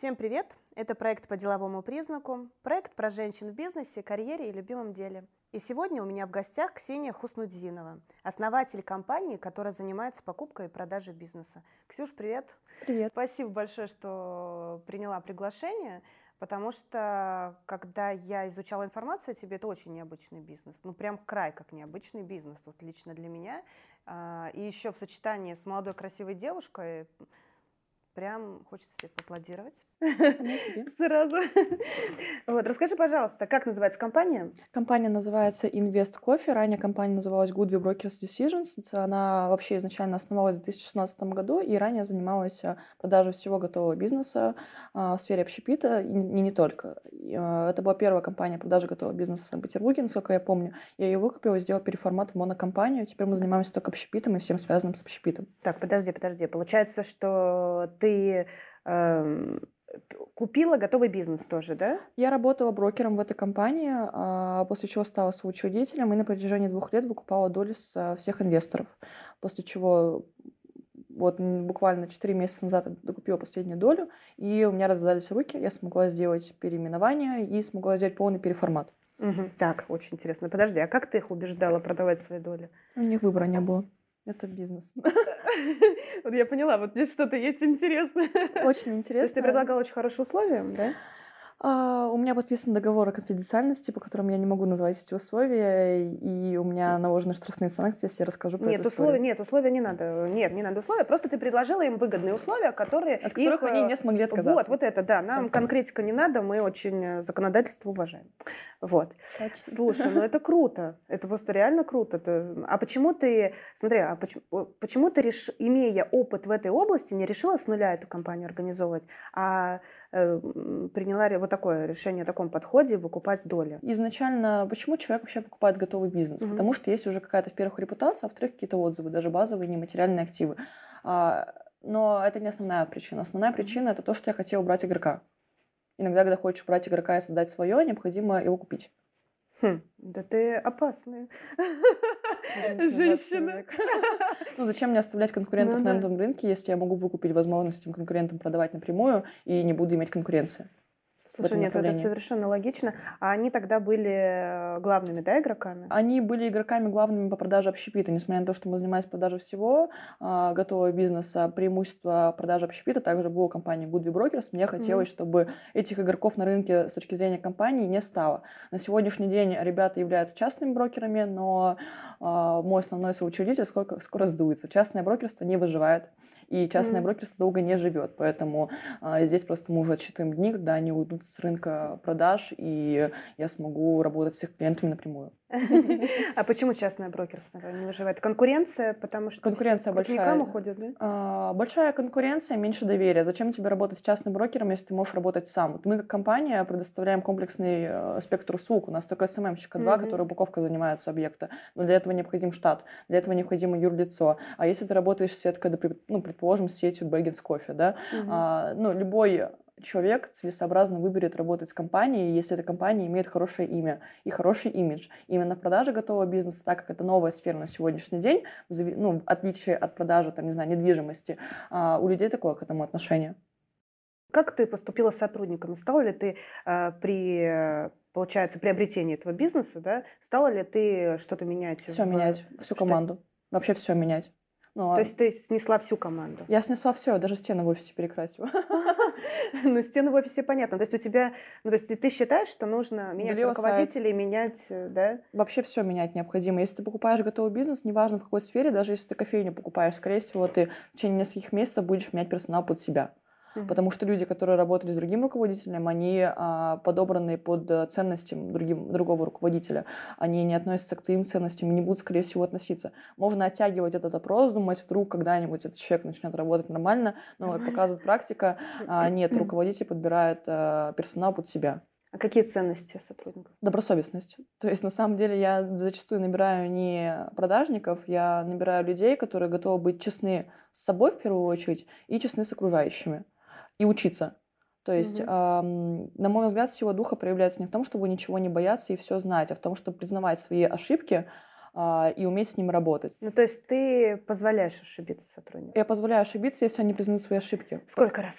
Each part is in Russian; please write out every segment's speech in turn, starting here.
Всем привет! Это проект по деловому признаку, проект про женщин в бизнесе, карьере и любимом деле. И сегодня у меня в гостях Ксения Хуснудзинова, основатель компании, которая занимается покупкой и продажей бизнеса. Ксюш, привет! Привет! Спасибо большое, что приняла приглашение, потому что когда я изучала информацию о тебе, это очень необычный бизнес. Ну, прям край как необычный бизнес, вот лично для меня. А, и еще в сочетании с молодой красивой девушкой прям хочется себе поаплодировать. Сразу. Вот, расскажи, пожалуйста, как называется компания? Компания называется Invest Coffee. Ранее компания называлась Goodwill Brokers Decisions. Она вообще изначально основалась в 2016 году и ранее занималась э, продажей всего готового бизнеса э, в сфере общепита и не, только. Э, это была первая компания продажи готового бизнеса в Санкт-Петербурге, насколько я помню. Я ее выкупила и сделала переформат в монокомпанию. Теперь мы занимаемся только общепитом и всем связанным с общепитом. Так, подожди, подожди. Получается, что ты эм, купила готовый бизнес тоже, да? Я работала брокером в этой компании, а, после чего стала соучредителем и на протяжении двух лет выкупала доли с всех инвесторов. После чего вот буквально 4 месяца назад докупила последнюю долю, и у меня развязались руки, я смогла сделать переименование и смогла сделать полный переформат. Угу. Так, очень интересно. Подожди, а как ты их убеждала продавать свои доли? У них выбора не было. Это бизнес. Вот я поняла, вот здесь что-то есть интересное. Очень интересно. То есть ты предлагал очень хорошие условия, да? А, у меня подписан договор о конфиденциальности, по которому я не могу назвать эти условия, и у меня наложены штрафные санкции, если я расскажу про нет, эту условия, Нет, условия не надо. Нет, не надо условия. Просто ты предложила им выгодные условия, которые... От которых их, они не смогли отказаться. Вот, вот это, да. Нам Все. конкретика не надо, мы очень э, законодательство уважаем. Вот. Точно. Слушай, ну это круто. Это просто реально круто. А почему ты... Смотри, а почему, почему ты, реш... имея опыт в этой области, не решила с нуля эту компанию организовывать, а э, приняла вот такое решение, о таком подходе, выкупать доли? Изначально, почему человек вообще покупает готовый бизнес? Mm-hmm. Потому что есть уже какая-то, во-первых, репутация, а во-вторых, какие-то отзывы, даже базовые нематериальные активы. А, но это не основная причина. Основная причина – это то, что я хотела убрать игрока. Иногда, когда хочешь брать игрока и создать свое, необходимо его купить. Хм, да ты опасная женщина. Ну, зачем мне оставлять конкурентов ну, на этом рынке, если я могу выкупить возможность этим конкурентам продавать напрямую и не буду иметь конкуренции? Слушай, нет, это совершенно логично. А они тогда были э, главными, да, игроками? Они были игроками главными по продаже общепита. Несмотря на то, что мы занимались продажей всего э, готового бизнеса, преимущество продажи общепита также было у компании Goodwill Brokers. Мне хотелось, mm-hmm. чтобы этих игроков на рынке с точки зрения компании не стало. На сегодняшний день ребята являются частными брокерами, но э, мой основной соучредитель скоро, скоро сдуется. Частное брокерство не выживает, и частное mm-hmm. брокерство долго не живет. Поэтому э, здесь просто мы уже отсчитываем дни, когда они уйдут с рынка продаж, и я смогу работать с их клиентами напрямую. А почему частное брокерство не выживает? Конкуренция, потому что конкуренция большая. уходят, да? А, большая конкуренция, меньше доверия. Зачем тебе работать с частным брокером, если ты можешь работать сам? Мы как компания предоставляем комплексный э, спектр услуг. У нас только СММщика два, который упаковкой занимается объекта. Но для этого необходим штат, для этого необходимо юрлицо. А если ты работаешь с сеткой, ну, предположим, с сетью Baggins Coffee, да, а, ну, любой человек целесообразно выберет работать с компанией, если эта компания имеет хорошее имя и хороший имидж. Именно в продаже готового бизнеса, так как это новая сфера на сегодняшний день, ну, в отличие от продажи, там, не знаю, недвижимости, а, у людей такое к этому отношение. Как ты поступила с сотрудниками? Стала ли ты э, при, получается, приобретении этого бизнеса, да, стала ли ты что-то менять? Все в... менять, всю команду. Вообще все менять. Ну, То а есть ты снесла всю команду? Я снесла все, даже стены в офисе перекрасила. Ну, стены в офисе понятно. То есть у тебя, ну, то есть ты, ты считаешь, что нужно менять Удалила руководителей, сайт. менять, э, да? Вообще все менять необходимо. Если ты покупаешь готовый бизнес, неважно в какой сфере, даже если ты кофейню покупаешь, скорее всего, ты в течение нескольких месяцев будешь менять персонал под себя. Угу. Потому что люди, которые работали с другим руководителем, они а, подобраны под ценностям другим, другого руководителя. Они не относятся к твоим ценностям не будут, скорее всего, относиться. Можно оттягивать этот опрос, думать, вдруг когда-нибудь этот человек начнет работать нормально, но, как показывает практика, а, нет, руководитель подбирает а, персонал под себя. А какие ценности сотрудников? Добросовестность. То есть, на самом деле, я зачастую набираю не продажников, я набираю людей, которые готовы быть честны с собой в первую очередь и честны с окружающими и учиться. То есть, угу. эм, на мой взгляд, сила духа проявляется не в том, чтобы ничего не бояться и все знать, а в том, чтобы признавать свои ошибки э, и уметь с ними работать. Ну, то есть ты позволяешь ошибиться сотруднику? Я позволяю ошибиться, если они признают свои ошибки. Сколько раз?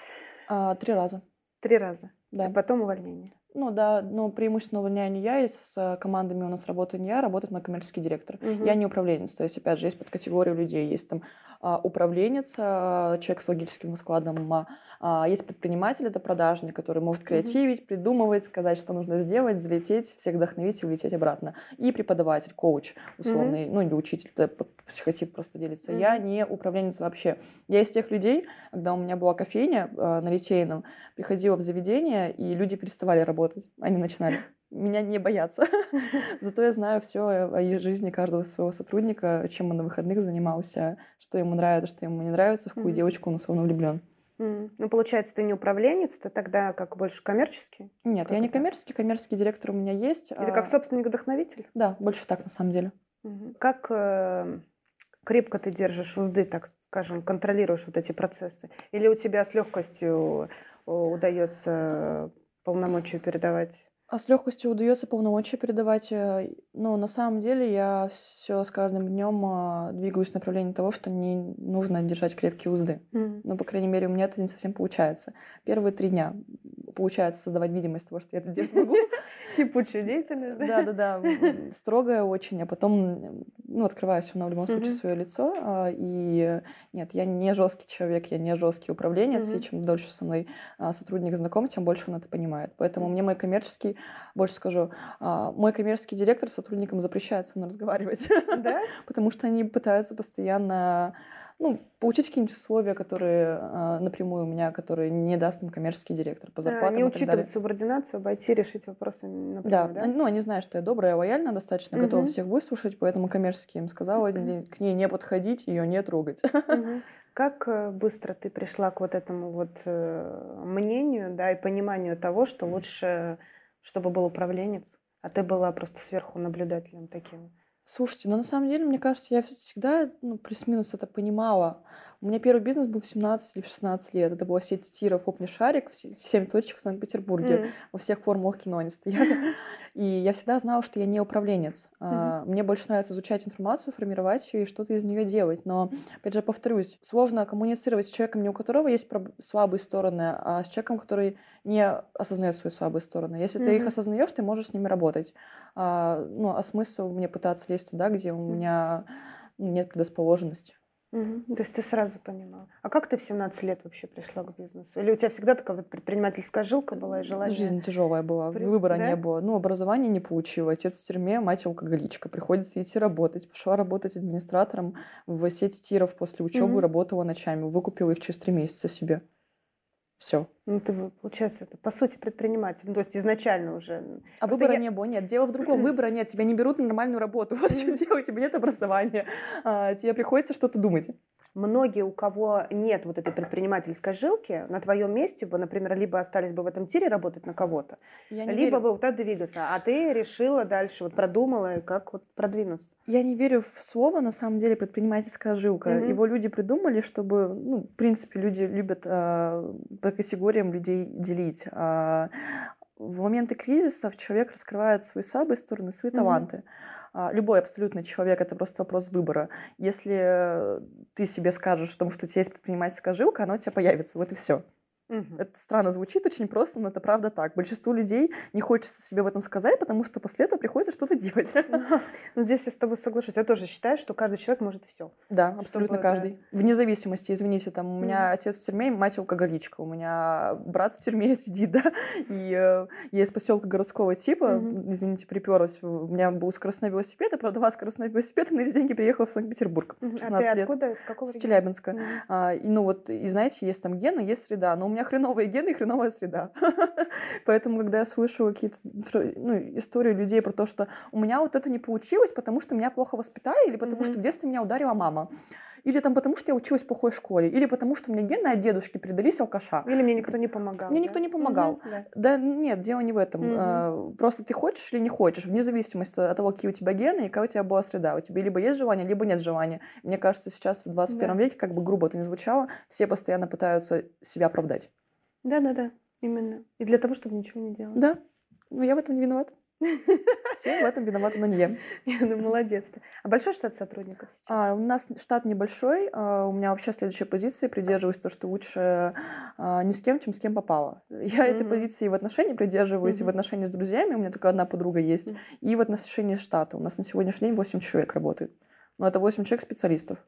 Э, три раза. Три раза. Да. И потом увольнение. Ну да, но преимущественно увольняю не я, и с командами у нас работаю не я, работает мой коммерческий директор. Мгм. Я не управленец, то есть, опять же, есть подкатегория людей. Есть там а, управленец, а, человек с логическим складом, а, а, есть предприниматель, это продажник, который может креативить, придумывать, сказать, что нужно сделать, залететь, всех вдохновить и улететь обратно. И преподаватель, коуч условный, ну или учитель, это психотип просто делится. Я Мгм. не управленец вообще. Я из тех людей, когда у меня была кофейня а, на Литейном, приходила в заведение, и люди переставали работать, они начинали. Меня не боятся. Зато я знаю все о жизни каждого своего сотрудника, чем он на выходных занимался, что ему нравится, что ему не нравится, в какую Мгм. девочку он условно влюблен. Ну, получается, ты не управленец, ты тогда как больше коммерческий? Нет, Как я не это? коммерческий, коммерческий директор у меня есть. Или как а, собственник-вдохновитель? Да, больше так на самом деле. Мгм. Как э, крепко ты держишь узды, так скажем, контролируешь вот эти процессы? Или у тебя с легкостью э, удается полномочия передавать? А с легкостью удается полномочия передавать. э, Но на самом деле я все с каждым днем двигаюсь в направлении того, что не нужно держать крепкие узды. М. Ну, по крайней мере, у меня это не совсем получается. Первые три дня получается создавать видимость того, что я это делать могу. Кипучая деятельность, да? Да, да, строгая очень, а потом, ну, открываю все равно в любом случае свое лицо. а, И нет, я не жесткий человек, я не жесткий управленец, и чем дольше со мной а, сотрудник знаком, тем больше он это понимает. Поэтому мне мой коммерческий, больше скажу, а, мой коммерческий директор сотрудникам запрещает со мной разговаривать, Да? потому что они пытаются постоянно ну, получить какие-нибудь условия, которые а, напрямую у меня, которые не даст им коммерческий директор по А, зарплатам Не так далее. учитывать субординацию, обойти, решить вопросы напрямую, Да, да? они- ну, они знают, что я добрая, лояльна достаточно, готова Мгм. всех выслушать, поэтому коммерчески им сказала день к ней не подходить, ее не трогать. Мгм. Как э, быстро ты пришла к вот этому вот э, мнению, да, и пониманию того, что лучше, чтобы был управленец, а ты была просто сверху наблюдателем таким? Слушайте, ну на самом деле, мне кажется, я всегда ну, плюс-минус это понимала. У меня первый бизнес был в 17 или в 16 лет. Это была сеть тиров «Опни шарик», все- 7 точек в Санкт-Петербурге. М. Во всех формулах кино они стояли. И я всегда знала, что я не управленец. А, Мне больше нравится изучать информацию, формировать ее и что-то из нее делать. Но, опять же, повторюсь, сложно коммуницировать с человеком, не у которого есть слабые стороны, а с человеком, который не осознает свои слабые стороны. Если ты их осознаешь, ты можешь с ними работать. А, ну, а смысл мне пытаться лезть туда, где у меня нет предрасположенности? Мгм. То есть ты сразу понимала. А как ты в 17 лет вообще пришла к бизнесу? Или у тебя всегда такая вот предпринимательская жилка была и желание? Жизнь тяжелая была, При- выбора да? не было. Ну, образование не получила. Отец в тюрьме, мать алкоголичка. Приходится идти работать. Пошла работать администратором в сеть тиров после учебы, Мгм. работала ночами. Выкупила их через три месяца себе. Все. Ну, ты, получается, это, по сути, предприниматель. Ну, то есть изначально уже. А Просто выбора я- не было. Нет, дело в другом. Выбора нет. Тебя не берут на нормальную работу. Вот что дело. У тебя нет образования. А, тебе приходится что-то думать. Многие, у кого нет вот этой предпринимательской жилки, на твоем месте бы, например, либо остались бы в этом тире работать на кого-то, либо верю, бы вот так двигаться. А ты решила дальше, вот продумала, и как вот продвинуться. я не верю в слово, на самом деле, предпринимательская жилка. Мгм. Его люди придумали, чтобы, ну, в принципе, люди любят а, по категориям людей делить. А, в моменты кризисов человек раскрывает свои слабые стороны, свои Мгм. таланты. Любой абсолютно человек это просто вопрос выбора. Если ты себе скажешь, потому что у тебя есть предпринимательская жилка, она у тебя появится. Вот и все. Это странно звучит очень просто, но это правда так. Большинству людей не хочется себе в этом сказать, потому что после этого приходится что-то делать. Ну, здесь я с тобой соглашусь. Я тоже считаю, что каждый человек может все. Да, абсолютно каждый. Вне зависимости, извините, там у меня отец в тюрьме, мать алкоголичка, у меня брат в тюрьме сидит, да, и э, я из поселка городского типа, извините, приперлась, у меня был скоростной велосипед, я продала скоростной велосипед, и на эти деньги приехала в Санкт-Петербург в А ты 16 лет. откуда? С? Челябинска. А, и, ну вот, и знаете, есть там гены, есть среда, но у меня хреновые гены и хреновая среда. Поэтому, когда я слышу какие-то ну, истории людей про то, что у меня вот это не получилось, потому что меня плохо воспитали, или потому Мгм. что в детстве меня ударила мама, или там потому что я училась в плохой школе, или потому что мне гены от дедушки передались алкаша. Или мне никто не помогал. Мне да? никто не помогал. Мгм, да. Да нет, дело не в этом. Мгм. А, Просто ты хочешь или не хочешь, вне зависимости от того, какие у тебя гены и какая у тебя была среда. У тебя либо есть желание, либо нет желания. Мне кажется, сейчас в 21 Да. веке, как бы грубо это ни звучало, все постоянно пытаются себя оправдать. Да-да-да, именно. И для того, чтобы ничего не делать. Да, но я в этом не виноват. Все в этом виноваты, но не я. Ну, молодец ты. А большой штат сотрудников сейчас? А, у нас штат небольшой. А, у меня вообще следующая позиция. Придерживаюсь то, что лучше а, не с кем, чем с кем попало. Я mm-hmm. этой позиции в отношении придерживаюсь, mm-hmm. и в отношении с друзьями. У меня только одна подруга есть. Mm-hmm. И в отношении штата. У нас на сегодняшний день 8 человек работает. Но это 8 человек специалистов.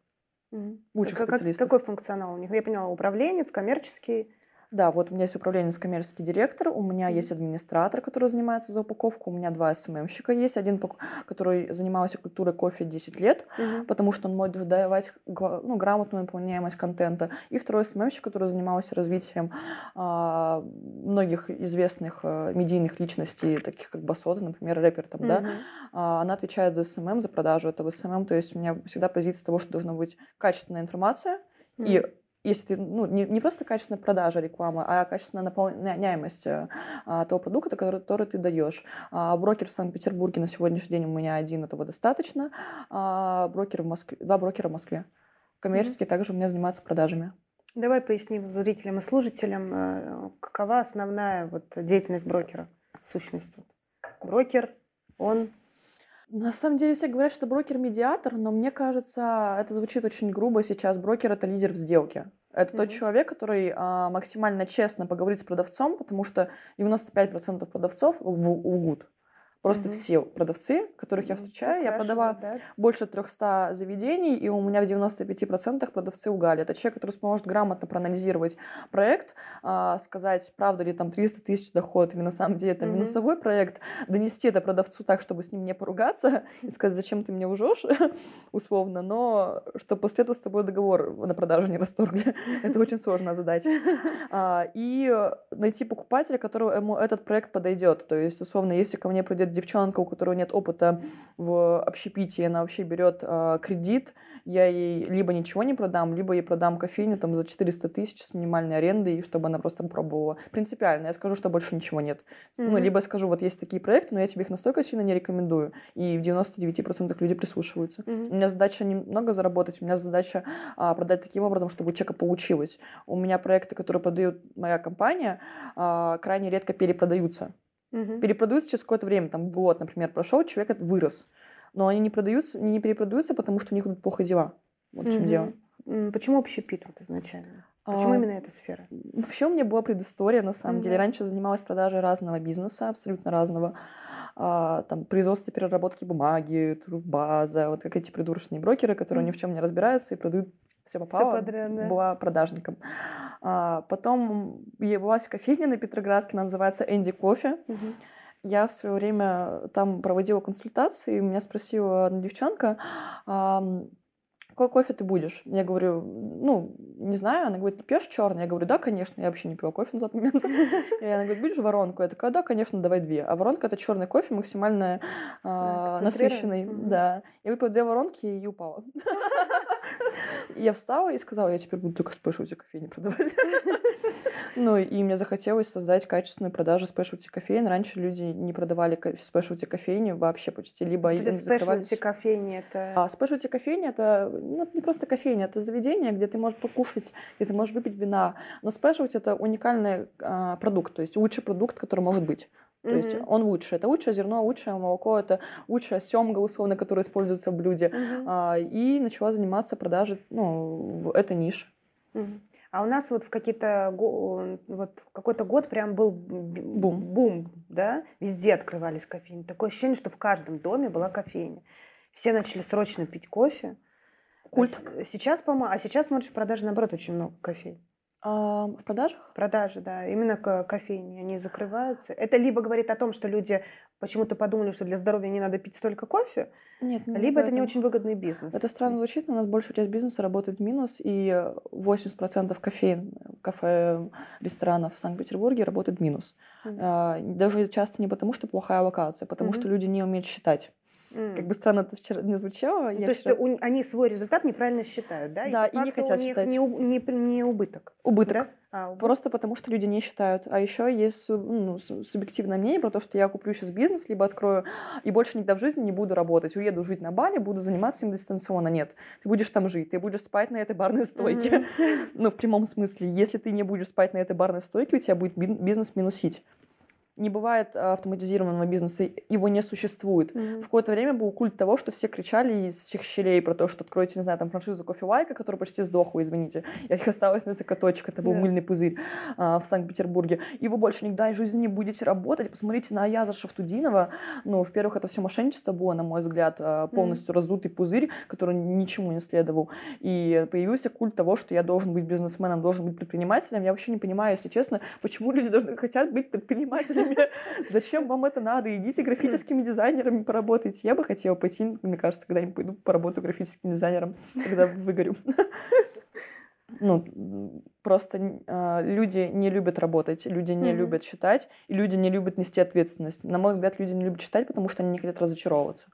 Лучших как, специалистов. Какой функционал у них? Я поняла, управленец, коммерческий. Да, вот у меня есть управленец, коммерческий директор, у меня есть администратор, который занимается за упаковку, у меня два СММщика есть, один, который занимался культурой кофе 10 лет, mm-hmm. потому что он может давать ну, грамотную наполняемость контента, и второй СММщик, который занимался развитием а, многих известных а, медийных личностей, таких как Басота, например, рэпер там, mm-hmm. да, а, она отвечает за СММ, за продажу этого СММ, то есть у меня всегда позиция того, что должна быть качественная информация, mm-hmm. и если ты, ну, не, не просто качественная продажа рекламы, а качественная наполняемость э, а, того продукта, который, который ты даешь. А, брокер в Санкт-Петербурге на сегодняшний день у меня один, этого достаточно. А, брокер в Москве, два брокера в Москве. Коммерческие mm-hmm. также у меня занимаются продажами. Давай поясним зрителям и слушателям, э, какова основная вот деятельность брокера, сущность. Брокер, он на самом деле все говорят, что брокер медиатор, но мне кажется, это звучит очень грубо сейчас. Брокер это лидер в сделке. Это mm-hmm. тот человек, который а, максимально честно поговорит с продавцом, потому что 95% продавцов лгут. Просто угу. все продавцы, которых я встречаю, ну, я продавала да. больше 300 заведений, и у меня в 95% продавцы угали. Это человек, который сможет грамотно проанализировать проект, а, сказать, правда ли там 300 тысяч доход, или на самом деле это угу. минусовой проект, донести это продавцу так, чтобы с ним не поругаться, и сказать, зачем ты мне лжешь, условно, но что после этого с тобой договор на продажу не расторгли. это очень сложная задача. А, и найти покупателя, которому этот проект подойдет. То есть, условно, если ко мне придет девчонка, у которой нет опыта в общепитии, она вообще берет э, кредит, я ей либо ничего не продам, либо ей продам кофейню там за 400 тысяч с минимальной арендой, чтобы она просто пробовала. Принципиально. Я скажу, что больше ничего нет. Mm-hmm. Ну, либо скажу, вот есть такие проекты, но я тебе их настолько сильно не рекомендую. И в 99% люди прислушиваются. Mm-hmm. У меня задача немного заработать, у меня задача а, продать таким образом, чтобы у человека получилось. У меня проекты, которые продает моя компания, а, крайне редко перепродаются. Угу. Перепродаются через какое-то время, там год, например, прошел, человек вырос. Но они не продаются, не перепродаются, потому что у них идут плохо дела. Вот в чем дело. Почему общепит вот изначально? Почему а, именно эта сфера? Вообще у меня была предыстория, на самом mm деле. Раньше занималась продажей разного бизнеса, абсолютно разного. А, там, производство переработки бумаги, база, вот как эти придурочные брокеры, которые mm ни в чем не разбираются и продают все попало. Все подряд, да. Была продажником. А, потом явилась кофейня на Петроградке, она называется Энди Кофе. Угу. Я в свое время там проводила консультации, и меня спросила одна девчонка, какой кофе ты будешь? Я говорю, ну, не знаю. Она говорит, пьешь черный? Я говорю, да, конечно. Я вообще не пила кофе на тот момент. И она говорит, будешь воронку? Я такая, да, конечно, давай две. А воронка это черный кофе, максимально э, насыщенный. Да. Я выпила две воронки и упала. Я встала и сказала, я теперь буду только спешлти кофейни продавать. Ну, и мне захотелось создать качественную продажу спешлти кофеин. Раньше люди не продавали спешлти кофейни вообще почти, либо они закрывались. Кофейни это... А спешлти кофейни это ну, не просто кофейня, это заведение, где ты можешь покушать, где ты можешь выпить вина. Но спешлти это уникальный а, продукт, то есть лучший продукт, который может быть. То mm-hmm. есть он лучше. Это лучшее зерно, лучшее молоко, это лучшая семга, условно, которая используется в блюде. Mm-hmm. А, и начала заниматься продажей ну, в этой нише. Mm-hmm. А у нас вот в какие-то вот какой-то год прям был бум. бум, да, везде открывались кофейни. Такое ощущение, что в каждом доме была кофейня. Все начали срочно пить кофе. Культ. А сейчас, по-моему, а сейчас смотришь в продаже, наоборот, очень много кофей. А, в продажах? Продажи, да. Именно кофейни, они закрываются. Это либо говорит о том, что люди почему-то подумали, что для здоровья не надо пить столько кофе, Нет, не либо это не очень выгодный бизнес. Это странно звучит, но у нас большая часть бизнеса работает в минус, и 80% кофеин, кафе, ресторанов в Санкт-Петербурге работает в минус. Mm-hmm. Даже часто не потому, что плохая локация, а потому mm-hmm. что люди не умеют считать. Mm. Как бы странно это вчера не звучало. Ну, то вчера... есть у, они свой результат неправильно считают, да? Да, и, и не хотят считать. Не, не, не убыток. Убыток. Да? А, убыток. Просто потому, что люди не считают. А еще есть ну, субъективное мнение про то, что я куплю сейчас бизнес, либо открою и больше никогда в жизни не буду работать. Уеду жить на Бали, буду заниматься им дистанционно. Нет, ты будешь там жить, ты будешь спать на этой барной стойке. Mm-hmm. ну, в прямом смысле. Если ты не будешь спать на этой барной стойке, у тебя будет бизнес минусить. Не бывает автоматизированного бизнеса, его не существует. Mm-hmm. В какое-то время был культ того, что все кричали из всех щелей про то, что откройте, не знаю, там франшизу кофевайка, которая почти сдохла, извините. И их осталось несколько точек, это был yeah. мыльный пузырь а, в Санкт-Петербурге. И вы больше никогда в жизни не будете работать. Посмотрите на Аяза Шафтудинова. Ну, во-первых, это все мошенничество было, на мой взгляд, а, полностью mm-hmm. раздутый пузырь, который ничему не следовал. И появился культ того, что я должен быть бизнесменом, должен быть предпринимателем. Я вообще не понимаю, если честно, почему люди должны хотят быть предпринимателями дизайнерами. Зачем вам это надо? Идите графическими дизайнерами поработайте. Я бы хотела пойти, мне кажется, когда-нибудь пойду поработаю графическим дизайнером, когда выгорю. Ну, просто э, люди не любят работать, люди не mm-hmm. любят считать, и люди не любят нести ответственность. На мой взгляд, люди не любят считать, потому что они не хотят разочаровываться.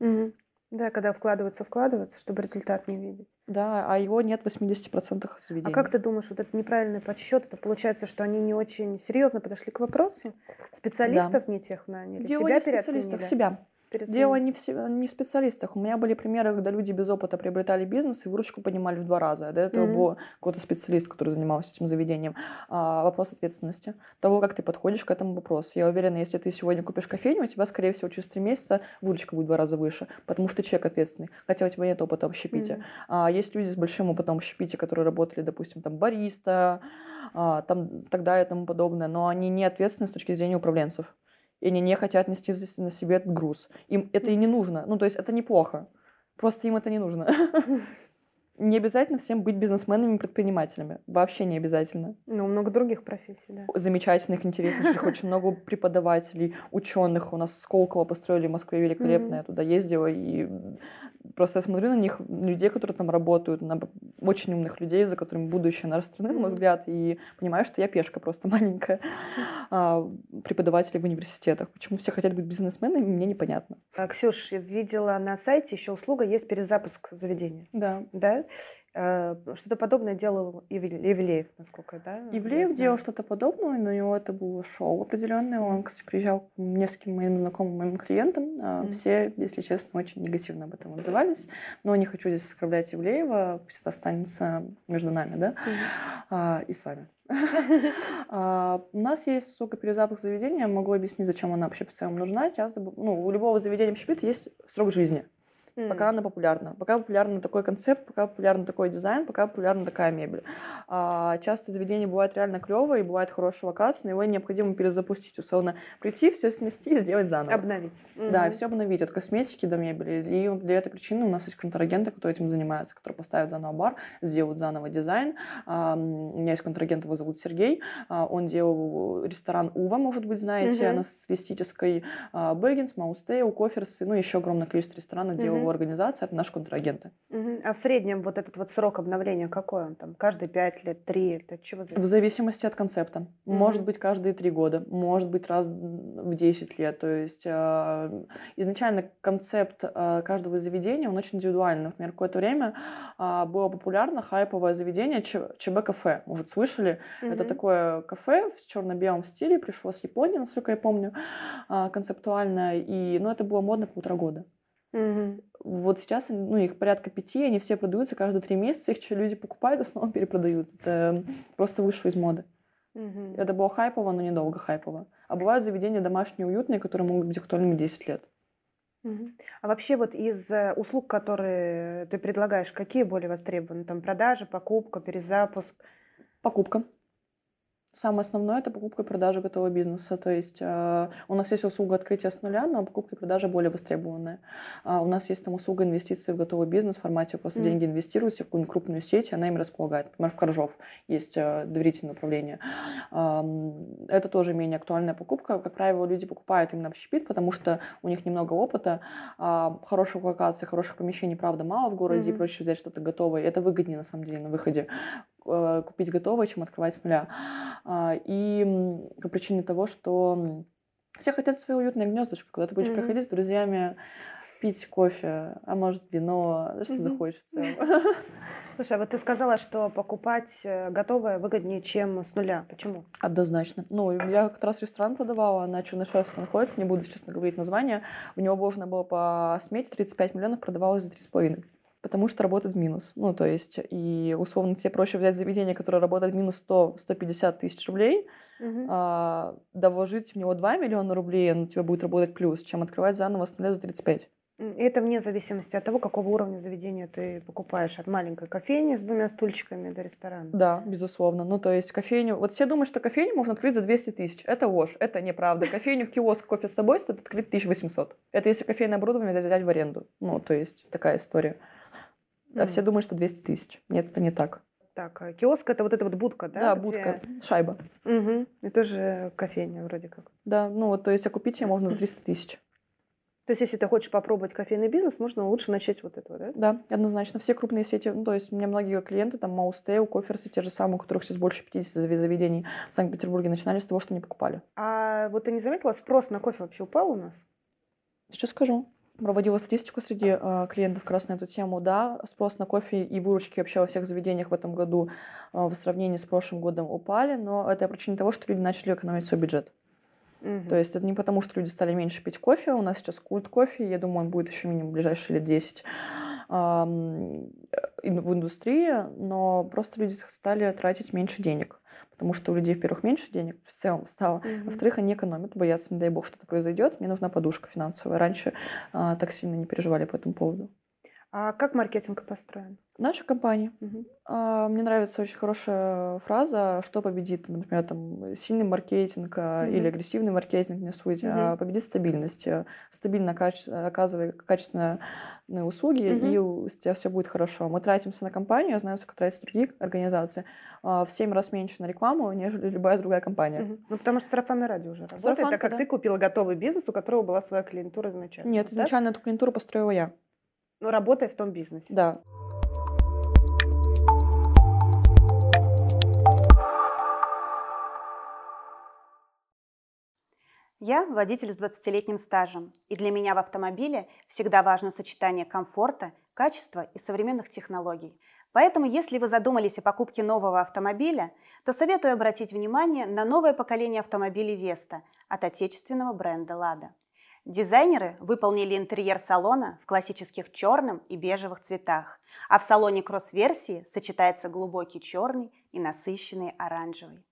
Mm-hmm. Да, когда вкладываться, вкладываться, чтобы результат не видеть. Да, а его нет в 80% заведений. А как ты думаешь, вот этот неправильный подсчет, это получается, что они не очень серьезно подошли к вопросу? Специалистов да. не тех наняли? Дело себя не специалистов, себя. Дело не в, не в специалистах. У меня были примеры, когда люди без опыта приобретали бизнес и выручку поднимали в два раза. До этого mm-hmm. был какой-то специалист, который занимался этим заведением. А, вопрос ответственности. Того, как ты подходишь к этому вопросу. Я уверена, если ты сегодня купишь кофейню, у тебя, скорее всего, через три месяца выручка будет в два раза выше, потому что ты человек ответственный, хотя у тебя нет опыта в общепите. Mm-hmm. А, есть люди с большим опытом в общепите, которые работали, допустим, там, бариста, а, там, так далее и тому подобное, но они не ответственны с точки зрения управленцев и они не хотят нести на себе этот груз. Им это и не нужно. Ну, то есть это неплохо. Просто им это не нужно. Не обязательно всем быть бизнесменами и предпринимателями. Вообще не обязательно. Ну, много других профессий, да. Замечательных, интересных, очень много преподавателей, ученых. У нас Сколково построили в Москве великолепно. Я туда ездила и Просто я смотрю на них, людей, которые там работают, на очень умных людей, за которыми будущее нашей страны, на мой взгляд, и понимаю, что я пешка просто маленькая. А, преподаватели в университетах. Почему все хотят быть бизнесменами, мне непонятно. А, Ксюш, видела на сайте еще услуга, есть перезапуск заведения. Да. Да? Э, что-то подобное делал Евлеев, насколько, да? Евлеев делал что-то подобное, но у него это было шоу определенное. Он, кстати, приезжал к нескольким моим знакомым, моим клиентам. Mm-hmm. Все, если честно, очень негативно об этом отзывались. Но не хочу здесь оскорблять Евлеева, пусть это останется между нами, да, mm-hmm. и с вами. А, у нас есть ссылка перезапуск заведения. Могу объяснить, зачем она вообще в целом нужна. Часто, ну, у любого заведения общепита есть срок жизни. Mm. Пока она популярна. Пока популярен такой концепт, пока популярен такой дизайн, пока популярна такая мебель. А, часто заведение бывает реально клевое, и бывает хорошая локация, но его необходимо перезапустить. Условно, прийти, все снести и сделать заново. Обновить. Да, mm-hmm. и все обновить. От косметики до мебели. И для этой причины у нас есть контрагенты, которые этим занимаются, которые поставят заново бар, сделают заново дизайн. А, у меня есть контрагент, его зовут Сергей. А, он делал ресторан Ува, может быть, знаете, mm-hmm. на социалистической. А, Бэггинс, Mousetail, Коферсы, ну, еще огромное количество ресторанов mm-hmm. делал его организация, это наши контрагенты. Угу. А в среднем вот этот вот срок обновления какой он там? Каждые пять лет, три? Это чего зависит? В зависимости от концепта. Угу. Может быть, каждые три года, может быть, раз в 10 лет. То есть э, изначально концепт э, каждого заведения, он очень индивидуальный. Например, какое-то время э, было популярно хайповое заведение ЧБ-кафе. Может, слышали? Угу. Это такое кафе в черно-белом стиле, пришло с Японии, насколько я помню, э, концептуально. И, ну, это было модно полтора года. Угу. Вот сейчас ну, их порядка пяти, они все продаются каждые три месяца, их люди покупают, и снова перепродают. Это просто вышло из моды. Угу. Это было хайпово, но недолго хайпово. А бывают заведения домашние, уютные, которые могут быть актуальными 10 лет. Угу. А вообще вот из э, услуг, которые ты предлагаешь, какие более востребованы? Там продажа, покупка, перезапуск? Покупка. Самое основное – это покупка и продажа готового бизнеса. То есть э, у нас есть услуга открытия с нуля, но покупка и продажа более востребованная. Э, у нас есть там услуга инвестиции в готовый бизнес в формате просто mm. деньги инвестируются в какую-нибудь крупную сеть, и она им располагает. Например, в Коржов есть э, доверительное управление. Э, это тоже менее актуальная покупка. Как правило, люди покупают именно общепит, потому что у них немного опыта, э, хороших локаций, хороших помещений, правда, мало в городе, mm-hmm. и проще взять что-то готовое. Это выгоднее, на самом деле, на выходе купить готовое, чем открывать с нуля. А, и по причине того, что все хотят свое уютное гнездышко, когда ты будешь mm-hmm. проходить с друзьями, пить кофе, а может вино, что mm-hmm. захочется. Слушай, а вот ты сказала, что покупать э, готовое выгоднее, чем с нуля. Почему? Однозначно. Ну, я как раз ресторан продавала на Чернышевском находится, не буду, честно говорить, название. У него должно было по смете 35 миллионов, продавалось за 3,5. Потому что работает в минус. Ну, то есть, и условно тебе проще взять заведение, которое работает в минус 100-150 тысяч рублей, угу. а, да вложить в него 2 миллиона рублей, оно тебе будет работать плюс, чем открывать заново с нуля за 35. Это вне зависимости от того, какого уровня заведения ты покупаешь. От маленькой кофейни с двумя стульчиками до ресторана. Да, безусловно. Ну, то есть кофейню... Вот все думают, что кофейню можно открыть за 200 тысяч. Это ложь, это неправда. Кофейню, киоск, кофе с собой стоит открыть 1800. Это если кофейное оборудование взять в аренду. Ну, то есть такая история. А mm. все думают, что 200 тысяч. Нет, это не так. Так, а киоск это вот эта вот будка, да? Да, где... будка, шайба. Угу. И тоже кофейня вроде как. Да, ну вот, то есть, а купить ее можно за 300 тысяч. То есть, если ты хочешь попробовать кофейный бизнес, можно лучше начать вот этого, да? Да, однозначно. Все крупные сети, ну, то есть у меня многие клиенты, там, Маустейл, Коферсы, те же самые, у которых сейчас больше 50 заведений в Санкт-Петербурге, начинали с того, что не покупали. А вот ты не заметила, спрос на кофе вообще упал у нас? Сейчас скажу. Проводила статистику среди э, клиентов как раз на эту тему. Да, спрос на кофе и выручки вообще во всех заведениях в этом году э, в сравнении с прошлым годом упали, но это причина того, что люди начали экономить свой бюджет. Угу. То есть это не потому, что люди стали меньше пить кофе. У нас сейчас культ кофе. Я думаю, он будет еще минимум в ближайшие лет 10 в индустрии, но просто люди стали тратить меньше денег. Потому что у людей, во-первых, меньше денег в целом стало. Mm-hmm. Во-вторых, они экономят, боятся, не дай бог, что-то произойдет. Мне нужна подушка финансовая. Раньше а, так сильно не переживали по этому поводу. А как маркетинг построен? Наша компания. Угу. А, мне нравится очень хорошая фраза, что победит, например, там сильный маркетинг угу. или агрессивный маркетинг, не суть, угу. а победит стабильность. Стабильно каче- оказывая качественные услуги, угу. и у тебя все будет хорошо. Мы тратимся на компанию, я знаю, сколько тратятся другие организации, а, в 7 раз меньше на рекламу, нежели любая другая компания. Угу. Ну, потому что сарафанное радио уже работает, Сарафанка, так как да. ты купила готовый бизнес, у которого была своя клиентура изначально. Нет, изначально эту клиентуру построила я. Но работая в том бизнесе. Да. Я водитель с 20-летним стажем, и для меня в автомобиле всегда важно сочетание комфорта, качества и современных технологий. Поэтому, если вы задумались о покупке нового автомобиля, то советую обратить внимание на новое поколение автомобилей Веста от отечественного бренда «Лада». Дизайнеры выполнили интерьер салона в классических черном и бежевых цветах, а в салоне кросс-версии сочетается глубокий черный и насыщенный оранжевый.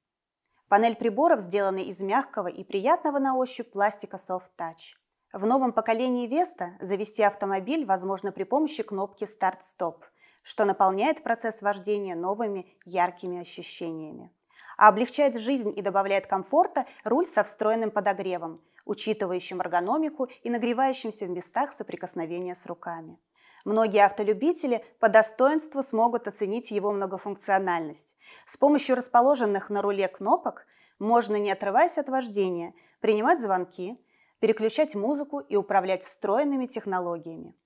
Панель приборов сделана из мягкого и приятного на ощупь пластика Soft Touch. В новом поколении Vesta завести автомобиль возможно при помощи кнопки Start-Stop, что наполняет процесс вождения новыми яркими ощущениями. А облегчает жизнь и добавляет комфорта руль со встроенным подогревом – учитывающим эргономику и нагревающимся в местах соприкосновения с руками. Многие автолюбители по достоинству смогут оценить его многофункциональность. С помощью расположенных на руле кнопок можно, не отрываясь от вождения, принимать звонки, переключать музыку и управлять встроенными технологиями.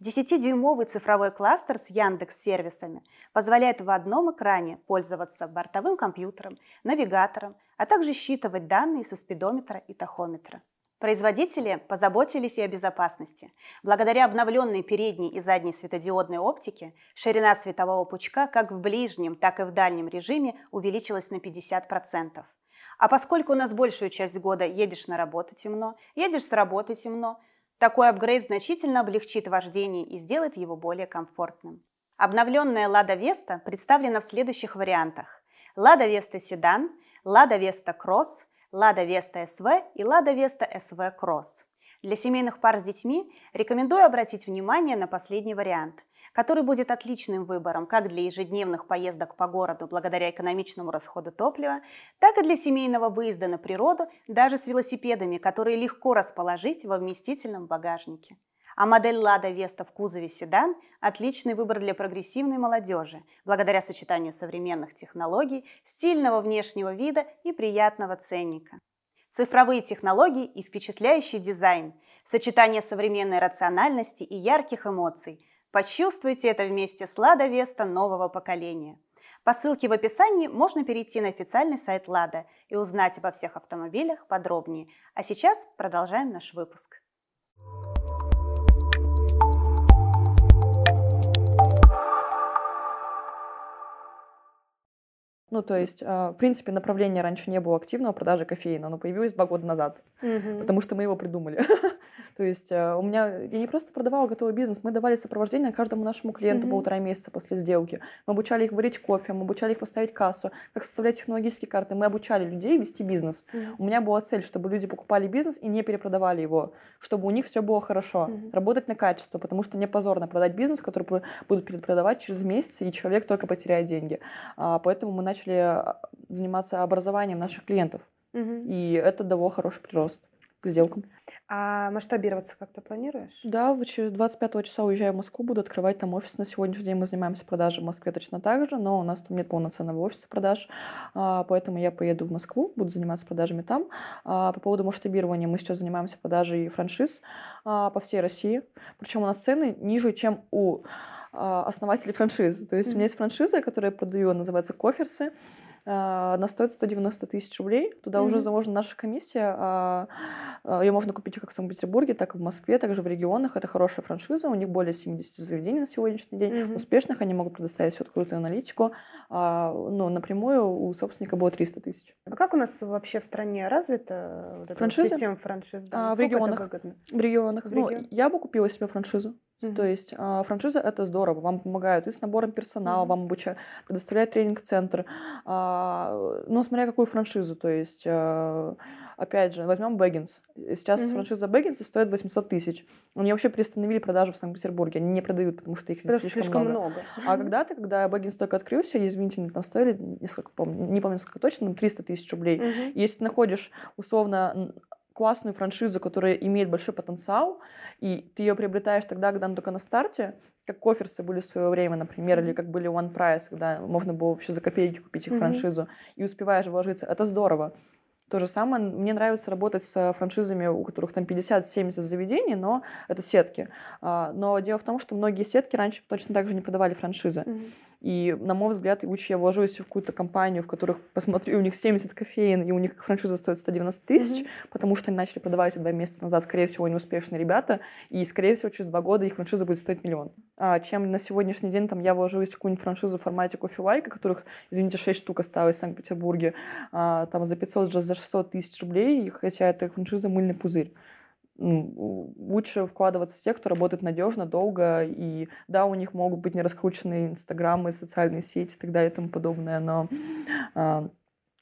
10-дюймовый цифровой кластер с Яндекс-сервисами позволяет в одном экране пользоваться бортовым компьютером, навигатором, а также считывать данные со спидометра и тахометра. Производители позаботились и о безопасности. Благодаря обновленной передней и задней светодиодной оптике ширина светового пучка как в ближнем, так и в дальнем режиме увеличилась на 50%. А поскольку у нас большую часть года едешь на работу темно, едешь с работы темно, такой апгрейд значительно облегчит вождение и сделает его более комфортным. Обновленная Lada Vesta представлена в следующих вариантах. Lada Vesta Sedan, Lada Vesta Cross, Lada Vesta SV и Lada Vesta SV Cross. Для семейных пар с детьми рекомендую обратить внимание на последний вариант, который будет отличным выбором как для ежедневных поездок по городу благодаря экономичному расходу топлива, так и для семейного выезда на природу даже с велосипедами, которые легко расположить во вместительном багажнике. А модель Lada Vesta в кузове седан – отличный выбор для прогрессивной молодежи, благодаря сочетанию современных технологий, стильного внешнего вида и приятного ценника. Цифровые технологии и впечатляющий дизайн, сочетание современной рациональности и ярких эмоций. Почувствуйте это вместе с Lada Vesta нового поколения. По ссылке в описании можно перейти на официальный сайт Lada и узнать обо всех автомобилях подробнее. А сейчас продолжаем наш выпуск. Ну, то есть, а, в принципе, направления раньше не было активного продажи кофеина, оно появилось два года назад, Мгм. потому что мы его придумали. То есть а, у меня, я не просто продавала готовый бизнес, мы давали сопровождение каждому нашему клиенту Мгм. полтора месяца после сделки. Мы обучали их варить кофе, мы обучали их поставить кассу, как составлять технологические карты. Мы обучали людей вести бизнес. Мгм. У меня была цель, чтобы люди покупали бизнес и не перепродавали его, чтобы у них все было хорошо. Мгм. Работать на качество, потому что мне позорно продать бизнес, который будут перепродавать через месяц, и человек только потеряет деньги. А, Поэтому мы начали а, заниматься образованием наших клиентов, Мгм. и это дало хороший прирост к сделкам. А масштабироваться как-то планируешь? Да, в через 25 числа уезжаю в Москву, буду открывать там офис. На сегодняшний день мы занимаемся продажей в Москве точно так же, но у нас там нет полноценного офиса продаж, а, поэтому я поеду в Москву, буду заниматься продажами там. А, По поводу масштабирования мы сейчас занимаемся продажей франшиз а, по всей России, причем у нас цены ниже, чем у основателей франшиз. То есть у меня есть франшиза, которую я продаю, называется Коферсы. А, Она стоит 190 тысяч рублей. Туда уже Мгм. заложена наша комиссия. а, а, Ее можно купить как в Санкт-Петербурге, так и в Москве, также в регионах. Это хорошая франшиза. У них более 70 заведений на сегодняшний день. Мгм. Успешных они могут предоставить всю открытую аналитику. А, ну, напрямую у собственника было 300 тысяч. А как у нас вообще в стране развита вот эта вот Франшизы? система франшиз? Да, А, в регионах. В регионах. В Ну, регион- я бы купила себе франшизу. Мгм. То есть а, франшиза это здорово, вам помогают и с набором персонала, Мгм. вам обучают, предоставляют тренинг-центр. А, но смотря какую франшизу, то есть а, опять же возьмем Бэггинс. Сейчас Мгм. франшиза Бэггинс стоит 800 тысяч. Они вообще приостановили продажи в Санкт-Петербурге, они не продают, потому что их что слишком, слишком много. много. А когда-то, когда Бэггинс только открылся, извините, они там стоили несколько, помню, не помню сколько точно, но 300 тысяч рублей. Мгм. Если ты находишь условно классную франшизу, которая имеет большой потенциал, и ты ее приобретаешь тогда, когда она только на старте, как коферсы были в свое время, например, или как были One Price, когда можно было вообще за копейки купить их Мгм. франшизу, и успеваешь вложиться, это здорово. То же самое, мне нравится работать с франшизами, у которых там 50-70 заведений, но это сетки. А, Но дело в том, что многие сетки раньше точно так же не продавали франшизы. Мгм. И, на мой взгляд, лучше я вложусь в какую-то компанию, в которых посмотрю, у них 70 кофеин, и у них франшиза стоит 190 тысяч, Мгм. потому что они начали продавать два месяца назад, скорее всего, они успешные ребята, и, скорее всего, через два года их франшиза будет стоить миллион. А чем на сегодняшний день там я вложусь в какую-нибудь франшизу в формате кофе-лайка, которых, извините, 6 штук осталось в Санкт-Петербурге, а, там за 500, за за 600 тысяч рублей, хотя это франшиза мыльный пузырь. Лучше вкладываться в тех, кто работает надежно, долго, и да, у них могут быть не раскрученные инстаграмы, социальные сети и так далее и тому подобное, но а,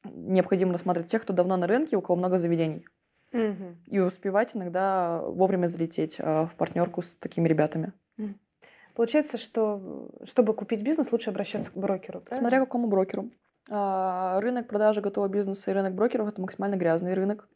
необходимо рассматривать тех, кто давно на рынке, у кого много заведений, Мгм. и успевать иногда вовремя залететь а, в партнерку с такими ребятами. Получается, что э, чтобы купить бизнес, лучше обращаться к брокеру, правильно? Смотря к какому брокеру. А, Рынок продажи готового бизнеса и рынок брокеров это максимально грязный рынок.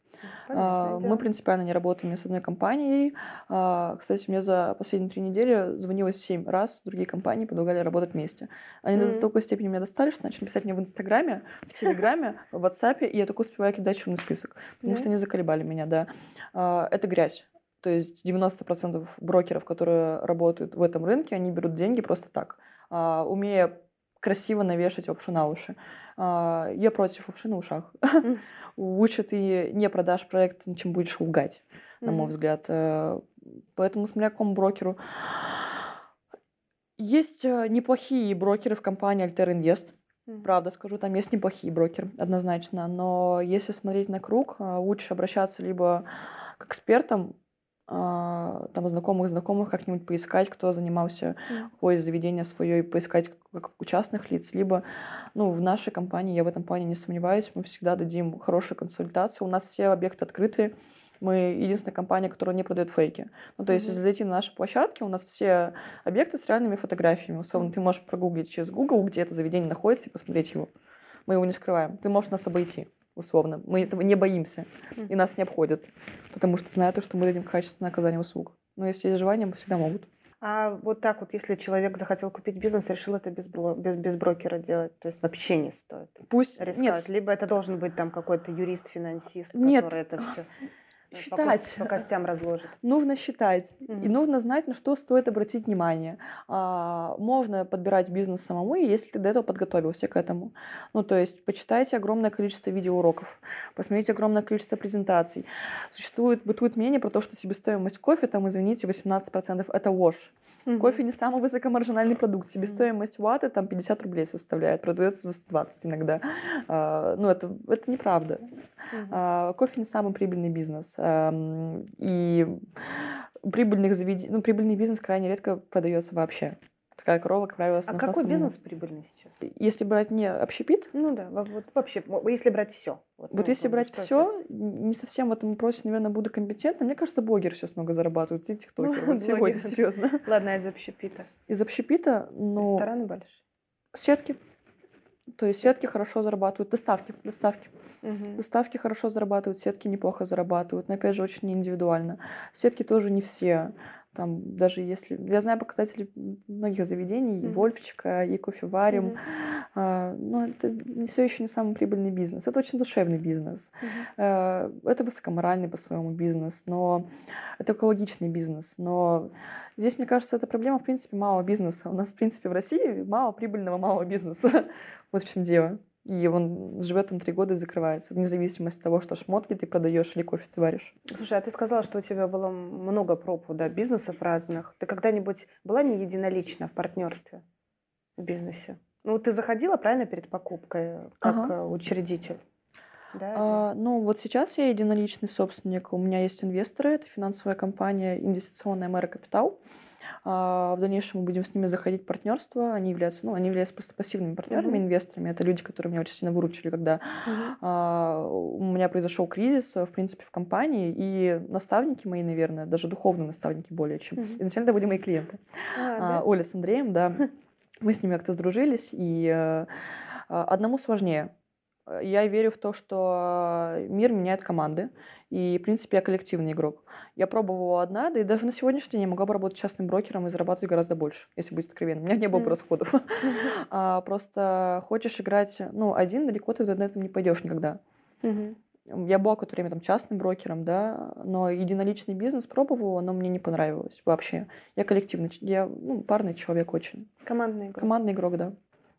А. Мы принципиально не работаем ни с одной компанией. А, Кстати, мне за последние три недели звонилось семь раз другие компании, предлагали работать вместе. Они Мгм. до такой степени меня достали, что начали писать мне в Инстаграме, в Телеграме, в WhatsApp, и я только успеваю кидать черный список, потому Да? что они заколебали меня, да. А, Это грязь. То есть 90% брокеров, которые работают в этом рынке, они берут деньги просто так, умея красиво навешать лапшу на уши. А, Я против лапши на ушах. Лучше ты не продашь проект, чем будешь лгать, на мой взгляд. Э, Поэтому смотря какому брокеру. Есть э, неплохие брокеры в компании Alter Invest. Правда скажу, там есть неплохие брокеры, однозначно. Но если смотреть на круг, э, лучше обращаться либо к экспертам, там знакомых знакомых как-нибудь поискать, кто занимался Мгм. какое заведение свое, и поискать как у частных лиц, либо ну, в нашей компании, я в этом плане не сомневаюсь, мы всегда дадим хорошую консультацию. У нас все объекты открытые. Мы единственная компания, которая не продает фейки. Ну, то есть, Мгм. если зайти на наши площадки, у нас все объекты с реальными фотографиями. Условно, ты можешь прогуглить через Google, где это заведение находится, и посмотреть его. Мы его не скрываем. Ты можешь нас обойти, условно. Мы этого не боимся. И нас не обходят. Потому что знают, что мы дадим качественное оказание услуг. Но если есть желание, мы всегда могут. А вот так вот, если человек захотел купить бизнес, решил это без, бро- без, без брокера делать, то есть вообще не стоит Пусть... рисковать. Нет, Либо это должен быть там какой-то юрист, финансист, Нет. который это все. Считать. По, по костям разложит. Нужно считать. Mm-hmm. И нужно знать, на что стоит обратить внимание. А, можно подбирать бизнес самому, если ты до этого подготовился к этому. Ну, то есть почитайте огромное количество видеоуроков, посмотрите огромное количество презентаций. Существует, бытует мнение про то, что себестоимость кофе, там, извините, 18% это ложь. Mm-hmm. Кофе не самый высокомаржинальный продукт. Себестоимость ваты там 50 рублей составляет, продается за 120 иногда. А, ну, это, это неправда. Mm-hmm. А, кофе не самый прибыльный бизнес. А, и прибыльных заведений, ну, прибыльный бизнес крайне редко продается вообще такая корова, как правило, А какой самому. бизнес прибыльный сейчас? Если брать не общепит? Ну да, вот вообще, если брать все. Вот, вот ну, если брать все, не совсем в этом вопросе, наверное, буду компетентна. Мне кажется, блогеры сейчас много зарабатывают, и тиктокеры. Ну, вот сегодня, серьезно. Ладно, из общепита? Из общепита, ну... Рестораны большие? Сетки. То есть сетки хорошо зарабатывают, доставки, доставки. Угу. Доставки хорошо зарабатывают, сетки неплохо зарабатывают, но опять же очень индивидуально. Сетки тоже не все. Там даже если... Я знаю показатели многих заведений, mm-hmm. и Вольфчика, и кофеварим. Mm-hmm. А, но это все еще не самый прибыльный бизнес. Это очень душевный бизнес. Mm-hmm. А, это высокоморальный по-своему бизнес, но это экологичный бизнес. Но здесь, мне кажется, это проблема, в принципе, малого бизнеса. У нас, в принципе, в России мало прибыльного малого бизнеса. вот в чем дело и он живет там три года и закрывается, вне зависимости от того, что шмотки ты продаешь или кофе ты варишь. Слушай, а ты сказала, что у тебя было много проб, да, бизнесов разных. Ты когда-нибудь была не единолично в партнерстве в бизнесе? Ну, ты заходила, правильно, перед покупкой, как ага. Э, учредитель? Да, а, ну, вот сейчас я единоличный собственник. У меня есть инвесторы, это финансовая компания «Инвестиционная Мэра Капитал». А, в дальнейшем мы будем с ними заходить в партнерство. Они являются, ну, они являются просто пассивными партнерами, mm-hmm. инвесторами. Это люди, которые меня очень сильно выручили, когда mm-hmm. а, у меня произошел кризис, в принципе, в компании. И наставники мои, наверное, даже духовные наставники более чем. Mm-hmm. Изначально это были мои клиенты. А, а, да? Оля с Андреем, да. Мы с ними как-то сдружились, и э, одному сложнее. Я верю в то, что мир меняет команды. И, в принципе, я коллективный игрок. Я пробовала одна, да и даже на сегодняшний день я могла бы работать частным брокером и зарабатывать гораздо больше, если быть откровенным. У меня не было бы расходов. а, просто хочешь играть, ну, один, далеко ты на этом не пойдешь никогда. Я была какое-то время там частным брокером, да, но единоличный бизнес пробовала, но мне не понравилось вообще. Я коллективный, я ну, парный человек очень. Командный игрок. Командный игрок, да.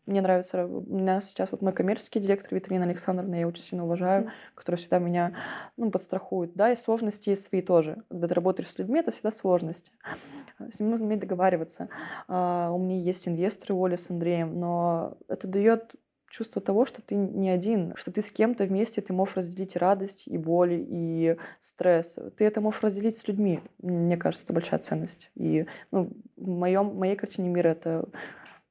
Мне нравится, у меня сейчас вот мой коммерческий директор Витрина Александровна, я очень сильно уважаю, mm. которая всегда меня ну, подстрахует. Да, и сложности есть свои тоже. Когда ты работаешь с людьми, это всегда сложности. С ним нужно уметь договариваться. Uh, у меня есть инвесторы Оля с Андреем, но это дает чувство того, что ты не один, что ты с кем-то вместе, ты можешь разделить радость, и боль, и стресс. Ты это можешь разделить с людьми. Мне кажется, это большая ценность. И ну, в моем, моей картине мира это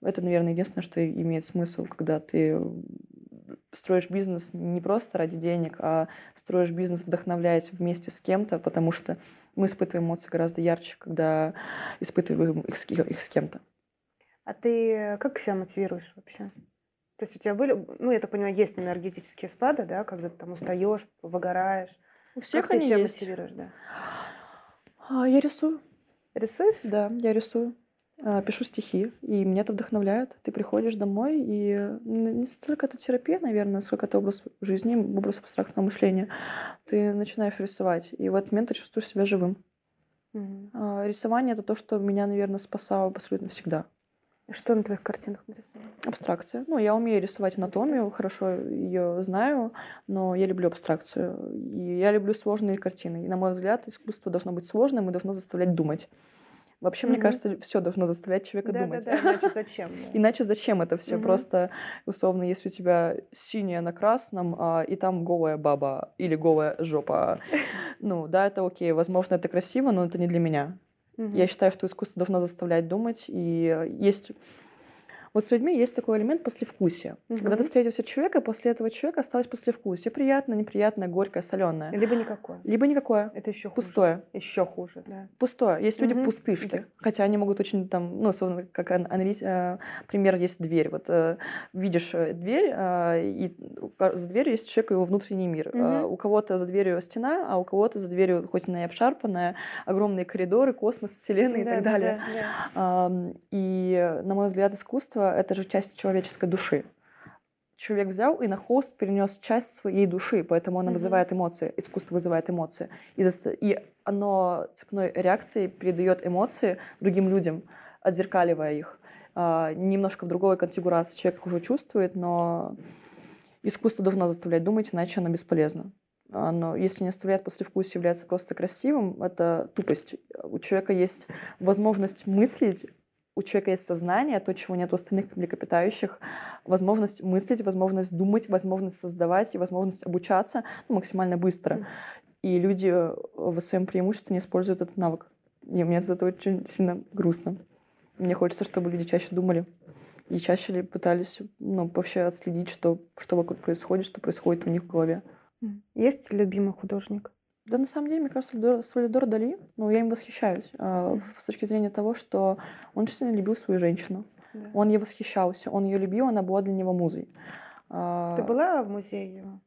это, наверное, единственное, что имеет смысл, когда ты строишь бизнес не просто ради денег, а строишь бизнес, вдохновляясь вместе с кем-то, потому что мы испытываем эмоции гораздо ярче, когда испытываем их, их с кем-то. А ты как себя мотивируешь вообще? То есть у тебя были, ну, я так понимаю, есть энергетические спады, да, когда ты там устаешь, выгораешь. У всех как они ты себя есть. мотивируешь, да? А, я рисую. Рисуешь? Да, я рисую. А, пишу стихи, и меня это вдохновляет. Ты приходишь домой, и не столько это терапия, наверное, сколько это образ жизни, образ абстрактного мышления. Ты начинаешь рисовать, и в этот момент ты чувствуешь себя живым. Mm-hmm. Рисование — это то, что меня, наверное, спасало абсолютно всегда. Что на твоих картинах нарисовано? Абстракция. Ну, я умею рисовать анатомию, хорошо ее знаю, но я люблю абстракцию. И я люблю сложные картины. И, на мой взгляд, искусство должно быть сложным и должно заставлять думать. Вообще, mm-hmm. мне кажется, все должно заставлять человека да, думать. Да, да, иначе зачем? Иначе зачем это все? Mm-hmm. Просто, условно, если у тебя синяя на красном, а, и там голая баба или голая жопа, ну, да, это окей. Возможно, это красиво, но это не для меня. Mm-hmm. Я считаю, что искусство должно заставлять думать, и есть вот с людьми есть такой элемент послевкусия. Угу. Когда ты встретился человека, и после этого человека осталось послевкусие. Приятное, неприятное, горькое, соленое. Либо никакое. Либо никакое. Это еще Пустое. Хуже. Еще хуже, да. Пустое. Есть люди пустышки. Да. Хотя они могут очень там, ну, условно, как анализ... Э, пример есть дверь. Вот э, видишь э, дверь, и за дверью есть человек и его внутренний мир. Угу. У кого-то за дверью стена, а у кого-то за дверью, хоть она и обшарпанная, огромные коридоры, космос, вселенная да, и так да, далее. Да, да. И, на мой взгляд, искусство — это же часть человеческой души. человек взял и на холст перенес часть своей души, поэтому она mm-hmm. вызывает эмоции, искусство вызывает эмоции. И, заста... и оно цепной реакцией передает эмоции другим людям, отзеркаливая их. А, немножко в другой конфигурации человек уже чувствует, но искусство должно заставлять думать, иначе оно бесполезно. Оно, если не оставляет послевкусие, является просто красивым, это тупость. У человека есть возможность мыслить у человека есть сознание, то, чего нет у остальных млекопитающих, возможность мыслить, возможность думать, возможность создавать и возможность обучаться ну, максимально быстро. И люди в своем преимуществе не используют этот навык. И мне за это очень сильно грустно. Мне хочется, чтобы люди чаще думали и чаще ли пытались ну, вообще отследить, что, что вокруг происходит, что происходит у них в голове. Есть любимый художник? Да, на самом деле, мне кажется, Солидор Дали, ну, я им восхищаюсь э, с точки зрения того, что он сильно любил свою женщину. Да. Он ей восхищался, он ее любил, она была для него музой. А, Ты была в музее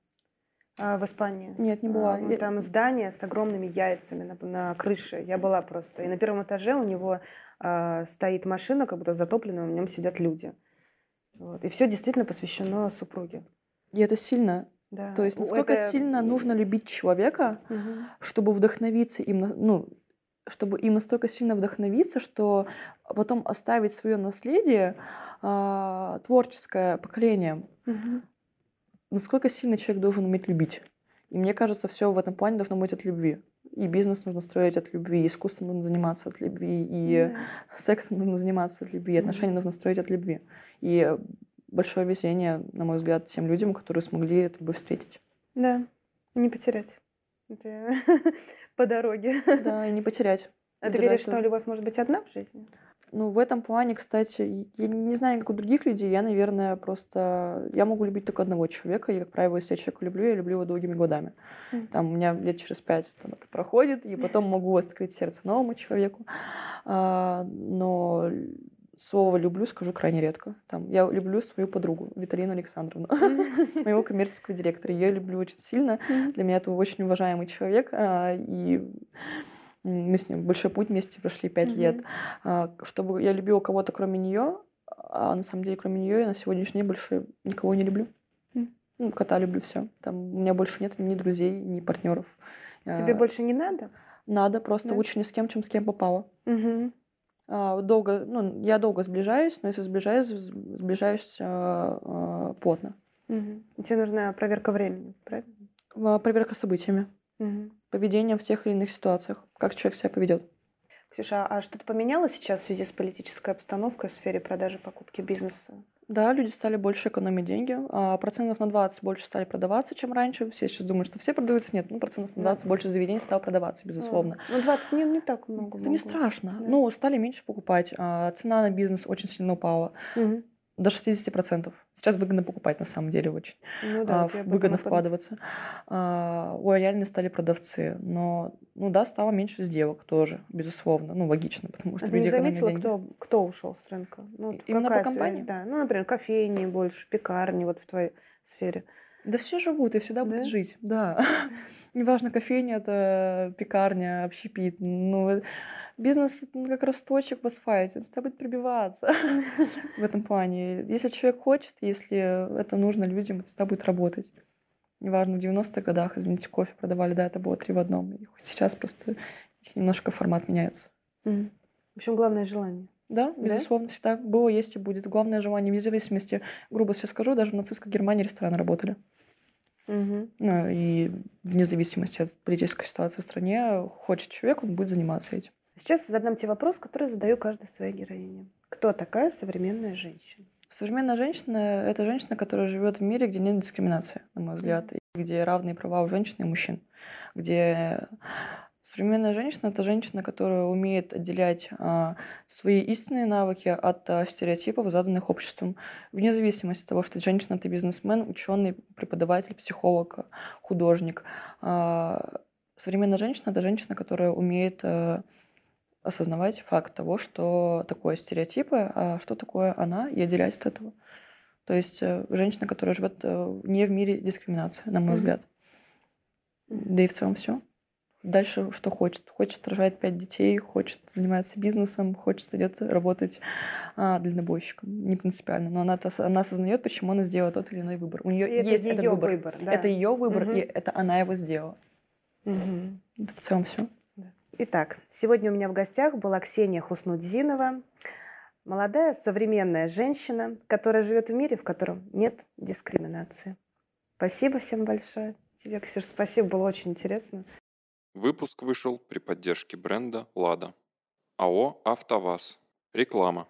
а, в Испании? Нет, не была. А, там здание с огромными яйцами на, на крыше. Я была просто. И на первом этаже у него а, стоит машина, как будто затопленная, в нем сидят люди. Вот. И все действительно посвящено супруге. И это сильно. Да. То есть насколько это... сильно нужно любить человека, угу. чтобы вдохновиться им, ну, чтобы им настолько сильно вдохновиться, что потом оставить свое наследие э, творческое поколение. Угу. Насколько сильно человек должен уметь любить. И мне кажется, все в этом плане должно быть от любви. И бизнес нужно строить от любви, и искусством нужно заниматься от любви, и yeah. сексом нужно заниматься от любви, и отношения mm-hmm. нужно строить от любви. И большое везение, на мой взгляд, тем людям, которые смогли эту любовь встретить. Да, не потерять. Это по дороге. Да, и не потерять. А ты веришь, что любовь может быть одна в жизни? Ну, в этом плане, кстати, я не знаю, как у других людей, я, наверное, просто... Я могу любить только одного человека, и, как правило, если я человека люблю, я люблю его долгими годами. Mm. Там у меня лет через пять там, это проходит, и потом могу открыть сердце новому человеку. А, но слово «люблю» скажу крайне редко. Там, я люблю свою подругу, Виталину Александровну, моего коммерческого директора. Я люблю очень сильно. Для меня это очень уважаемый человек. А, и мы с ним большой путь вместе прошли пять лет. А, чтобы я любила кого-то, кроме нее, а на самом деле, кроме нее, я на сегодняшний день больше никого не люблю. Ну, кота люблю все. Там у меня больше нет ни друзей, ни партнеров. Тебе больше не надо? Надо, просто да? лучше ни с кем, чем с кем попало. Угу. А, долго, ну, я долго сближаюсь, но если сближаюсь, сближаюсь а, плотно. Угу. Тебе нужна проверка времени, правильно? А, проверка событиями. Угу. Поведением в тех или иных ситуациях. Как человек себя поведет. Ксюша, а что-то поменялось сейчас в связи с политической обстановкой в сфере продажи покупки бизнеса? Да, люди стали больше экономить деньги. А процентов на 20 больше стали продаваться, чем раньше. Все сейчас думают, что все продаются. Нет, ну, процентов на 20 да. больше заведений стало продаваться, безусловно. А, ну, 20 не, не так много. Это не страшно. Да. Ну, стали меньше покупать. А, цена на бизнес очень сильно упала. Угу до 60%. Сейчас выгодно покупать, на самом деле, очень. Ну, да, а, выгодно вкладываться. А, лояльны стали продавцы. Но, ну да, стало меньше сделок тоже, безусловно. Ну, логично, потому что а люди не заметила, кто, кто ушел с рынка? Ну, Именно по компании? Да. Ну, например, кофейни больше, пекарни вот в твоей сфере. Да все живут и всегда да? будут жить, да. Неважно, кофейня это пекарня, общепит. Ну, бизнес как росточек в асфальте, он будет прибиваться в этом плане. Если человек хочет, если это нужно людям, это будет работать. Неважно, в 90-х годах, извините, кофе продавали, да, это было три в одном. И сейчас просто немножко формат меняется. В общем, главное желание. Да, безусловно, да? всегда было, есть и будет. Главное желание, вне зависимости, грубо сейчас скажу, даже в нацистской Германии рестораны работали. Угу. Ну, и вне зависимости от политической ситуации в стране, хочет человек, он будет заниматься этим. Сейчас задам тебе вопрос, который задаю каждой своей героине. Кто такая современная женщина? Современная женщина — это женщина, которая живет в мире, где нет дискриминации, на мой взгляд, и где равные права у женщин и мужчин, где Современная женщина — это женщина, которая умеет отделять а, свои истинные навыки от а, стереотипов, заданных обществом, вне зависимости от того, что женщина — это бизнесмен, ученый, преподаватель, психолог, художник. А, современная женщина — это женщина, которая умеет а, осознавать факт того, что такое стереотипы, а что такое она, и отделять от этого. То есть э, женщина, которая живет э, не в мире дискриминации, на мой mm-hmm. взгляд. Да и в целом все. Дальше что хочет. Хочет рожать пять детей, хочет заниматься бизнесом, хочет идет работать а, дальнобойщиком. Не принципиально. Но она, она осознает, почему она сделала тот или иной выбор. У нее И есть это этот ее выбор. выбор, да. Это ее выбор, Мгм. и это она его сделала. Это в целом все. Итак, сегодня у меня в гостях была Ксения Хуснудзинова, молодая современная женщина, которая живет в мире, в котором нет дискриминации. Спасибо всем большое. Тебе, Ксюш, спасибо, было очень интересно. Выпуск вышел при поддержке бренда «Лада». АО «АвтоВАЗ». Реклама.